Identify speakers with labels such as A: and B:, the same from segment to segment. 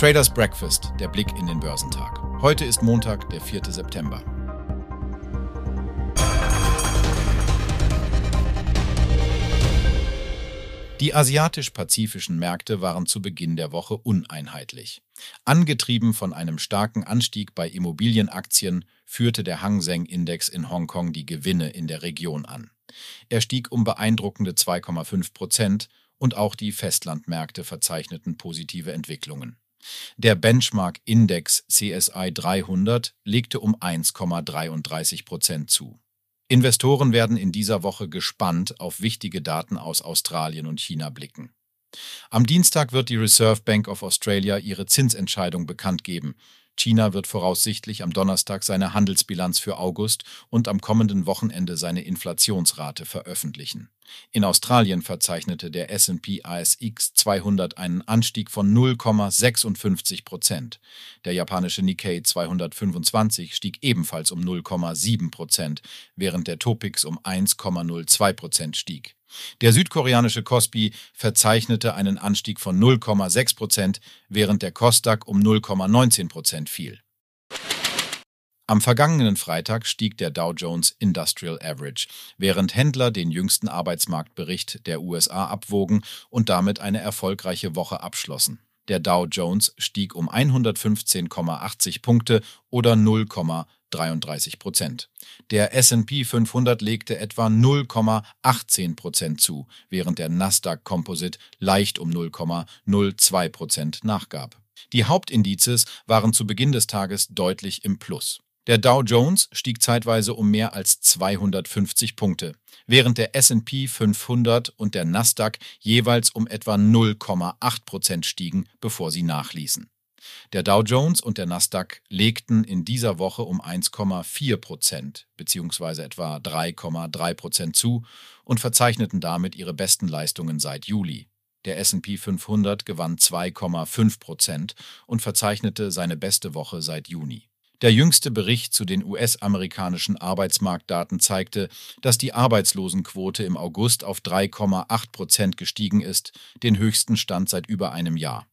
A: Traders Breakfast, der Blick in den Börsentag. Heute ist Montag, der 4. September. Die asiatisch-pazifischen Märkte waren zu Beginn der Woche uneinheitlich. Angetrieben von einem starken Anstieg bei Immobilienaktien führte der Hang Seng Index in Hongkong die Gewinne in der Region an. Er stieg um beeindruckende 2,5 Prozent und auch die Festlandmärkte verzeichneten positive Entwicklungen. Der Benchmark-Index CSI 300 legte um 1,33 Prozent zu. Investoren werden in dieser Woche gespannt auf wichtige Daten aus Australien und China blicken. Am Dienstag wird die Reserve Bank of Australia ihre Zinsentscheidung bekannt geben. China wird voraussichtlich am Donnerstag seine Handelsbilanz für August und am kommenden Wochenende seine Inflationsrate veröffentlichen. In Australien verzeichnete der SP ASX 200 einen Anstieg von 0,56 Prozent. Der japanische Nikkei 225 stieg ebenfalls um 0,7 Prozent, während der Topix um 1,02 Prozent stieg. Der südkoreanische Kospi verzeichnete einen Anstieg von 0,6 Prozent, während der Kosdaq um 0,19 Prozent fiel. Am vergangenen Freitag stieg der Dow Jones Industrial Average, während Händler den jüngsten Arbeitsmarktbericht der USA abwogen und damit eine erfolgreiche Woche abschlossen. Der Dow Jones stieg um 115,80 Punkte oder 0,33 Prozent. Der S&P 500 legte etwa 0,18 Prozent zu, während der Nasdaq Composite leicht um 0,02 Prozent nachgab. Die Hauptindizes waren zu Beginn des Tages deutlich im Plus. Der Dow Jones stieg zeitweise um mehr als 250 Punkte, während der SP 500 und der Nasdaq jeweils um etwa 0,8 Prozent stiegen, bevor sie nachließen. Der Dow Jones und der Nasdaq legten in dieser Woche um 1,4 Prozent bzw. etwa 3,3 Prozent zu und verzeichneten damit ihre besten Leistungen seit Juli. Der SP 500 gewann 2,5 Prozent und verzeichnete seine beste Woche seit Juni. Der jüngste Bericht zu den US-amerikanischen Arbeitsmarktdaten zeigte, dass die Arbeitslosenquote im August auf 3,8 Prozent gestiegen ist, den höchsten Stand seit über einem Jahr.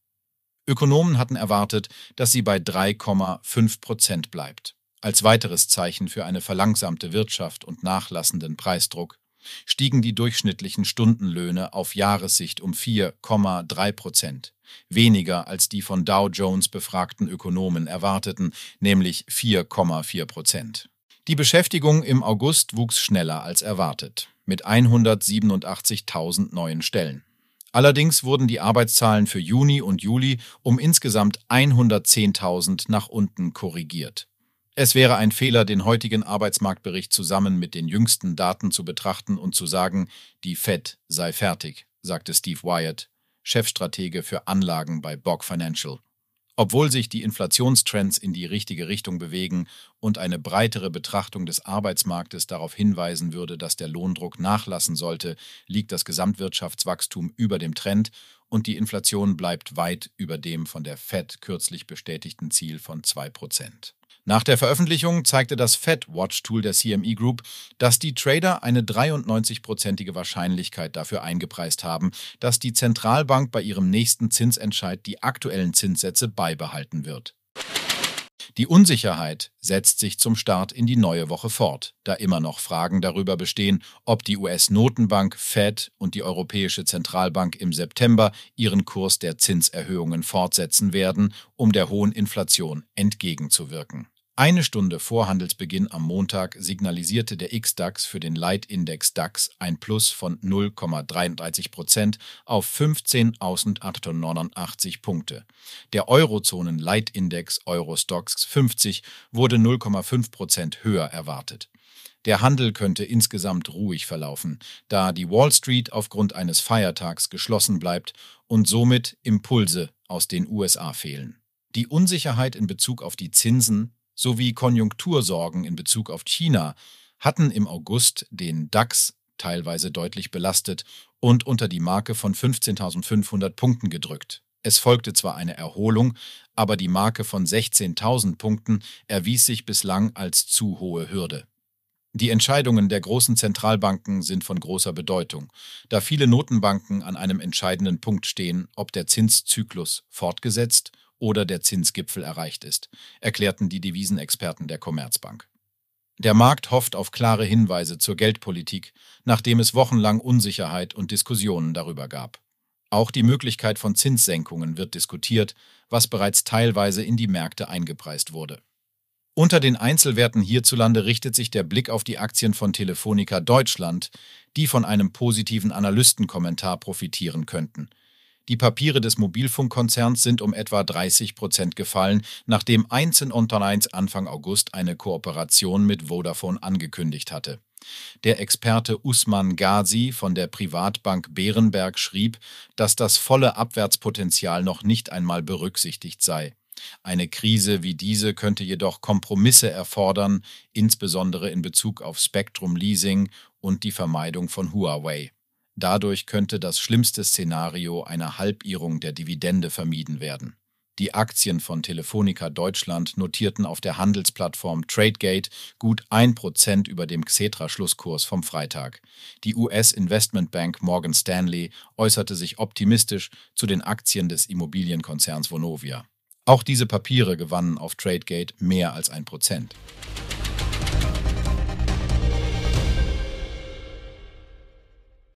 A: Ökonomen hatten erwartet, dass sie bei 3,5 Prozent bleibt. Als weiteres Zeichen für eine verlangsamte Wirtschaft und nachlassenden Preisdruck stiegen die durchschnittlichen Stundenlöhne auf Jahressicht um 4,3 Prozent, weniger als die von Dow Jones befragten Ökonomen erwarteten, nämlich 4,4 Prozent. Die Beschäftigung im August wuchs schneller als erwartet, mit 187.000 neuen Stellen. Allerdings wurden die Arbeitszahlen für Juni und Juli um insgesamt 110.000 nach unten korrigiert. Es wäre ein Fehler, den heutigen Arbeitsmarktbericht zusammen mit den jüngsten Daten zu betrachten und zu sagen, die Fed sei fertig, sagte Steve Wyatt, Chefstratege für Anlagen bei Bog Financial. Obwohl sich die Inflationstrends in die richtige Richtung bewegen und eine breitere Betrachtung des Arbeitsmarktes darauf hinweisen würde, dass der Lohndruck nachlassen sollte, liegt das Gesamtwirtschaftswachstum über dem Trend und die Inflation bleibt weit über dem von der Fed kürzlich bestätigten Ziel von 2 Prozent. Nach der Veröffentlichung zeigte das Fed Watch Tool der CME Group, dass die Trader eine 93-prozentige Wahrscheinlichkeit dafür eingepreist haben, dass die Zentralbank bei ihrem nächsten Zinsentscheid die aktuellen Zinssätze beibehalten wird. Die Unsicherheit setzt sich zum Start in die neue Woche fort, da immer noch Fragen darüber bestehen, ob die US-Notenbank Fed und die Europäische Zentralbank im September ihren Kurs der Zinserhöhungen fortsetzen werden, um der hohen Inflation entgegenzuwirken. Eine Stunde vor Handelsbeginn am Montag signalisierte der XDAX für den Leitindex DAX ein Plus von 0,33 Prozent auf 15.889 Punkte. Der Eurozonen-Leitindex Eurostox 50 wurde 0,5 Prozent höher erwartet. Der Handel könnte insgesamt ruhig verlaufen, da die Wall Street aufgrund eines Feiertags geschlossen bleibt und somit Impulse aus den USA fehlen. Die Unsicherheit in Bezug auf die Zinsen sowie Konjunktursorgen in Bezug auf China hatten im August den DAX teilweise deutlich belastet und unter die Marke von 15.500 Punkten gedrückt. Es folgte zwar eine Erholung, aber die Marke von 16.000 Punkten erwies sich bislang als zu hohe Hürde. Die Entscheidungen der großen Zentralbanken sind von großer Bedeutung, da viele Notenbanken an einem entscheidenden Punkt stehen, ob der Zinszyklus fortgesetzt oder der Zinsgipfel erreicht ist, erklärten die Devisenexperten der Commerzbank. Der Markt hofft auf klare Hinweise zur Geldpolitik, nachdem es wochenlang Unsicherheit und Diskussionen darüber gab. Auch die Möglichkeit von Zinssenkungen wird diskutiert, was bereits teilweise in die Märkte eingepreist wurde. Unter den Einzelwerten hierzulande richtet sich der Blick auf die Aktien von Telefonica Deutschland, die von einem positiven Analystenkommentar profitieren könnten. Die Papiere des Mobilfunkkonzerns sind um etwa 30 Prozent gefallen, nachdem 1 Unterneins Anfang August eine Kooperation mit Vodafone angekündigt hatte. Der Experte Usman Ghazi von der Privatbank Bärenberg schrieb, dass das volle Abwärtspotenzial noch nicht einmal berücksichtigt sei. Eine Krise wie diese könnte jedoch Kompromisse erfordern, insbesondere in Bezug auf Spectrum Leasing und die Vermeidung von Huawei. Dadurch könnte das schlimmste Szenario einer Halbierung der Dividende vermieden werden. Die Aktien von Telefonica Deutschland notierten auf der Handelsplattform Tradegate gut 1% über dem Xetra-Schlusskurs vom Freitag. Die US-Investmentbank Morgan Stanley äußerte sich optimistisch zu den Aktien des Immobilienkonzerns Vonovia. Auch diese Papiere gewannen auf Tradegate mehr als ein Prozent.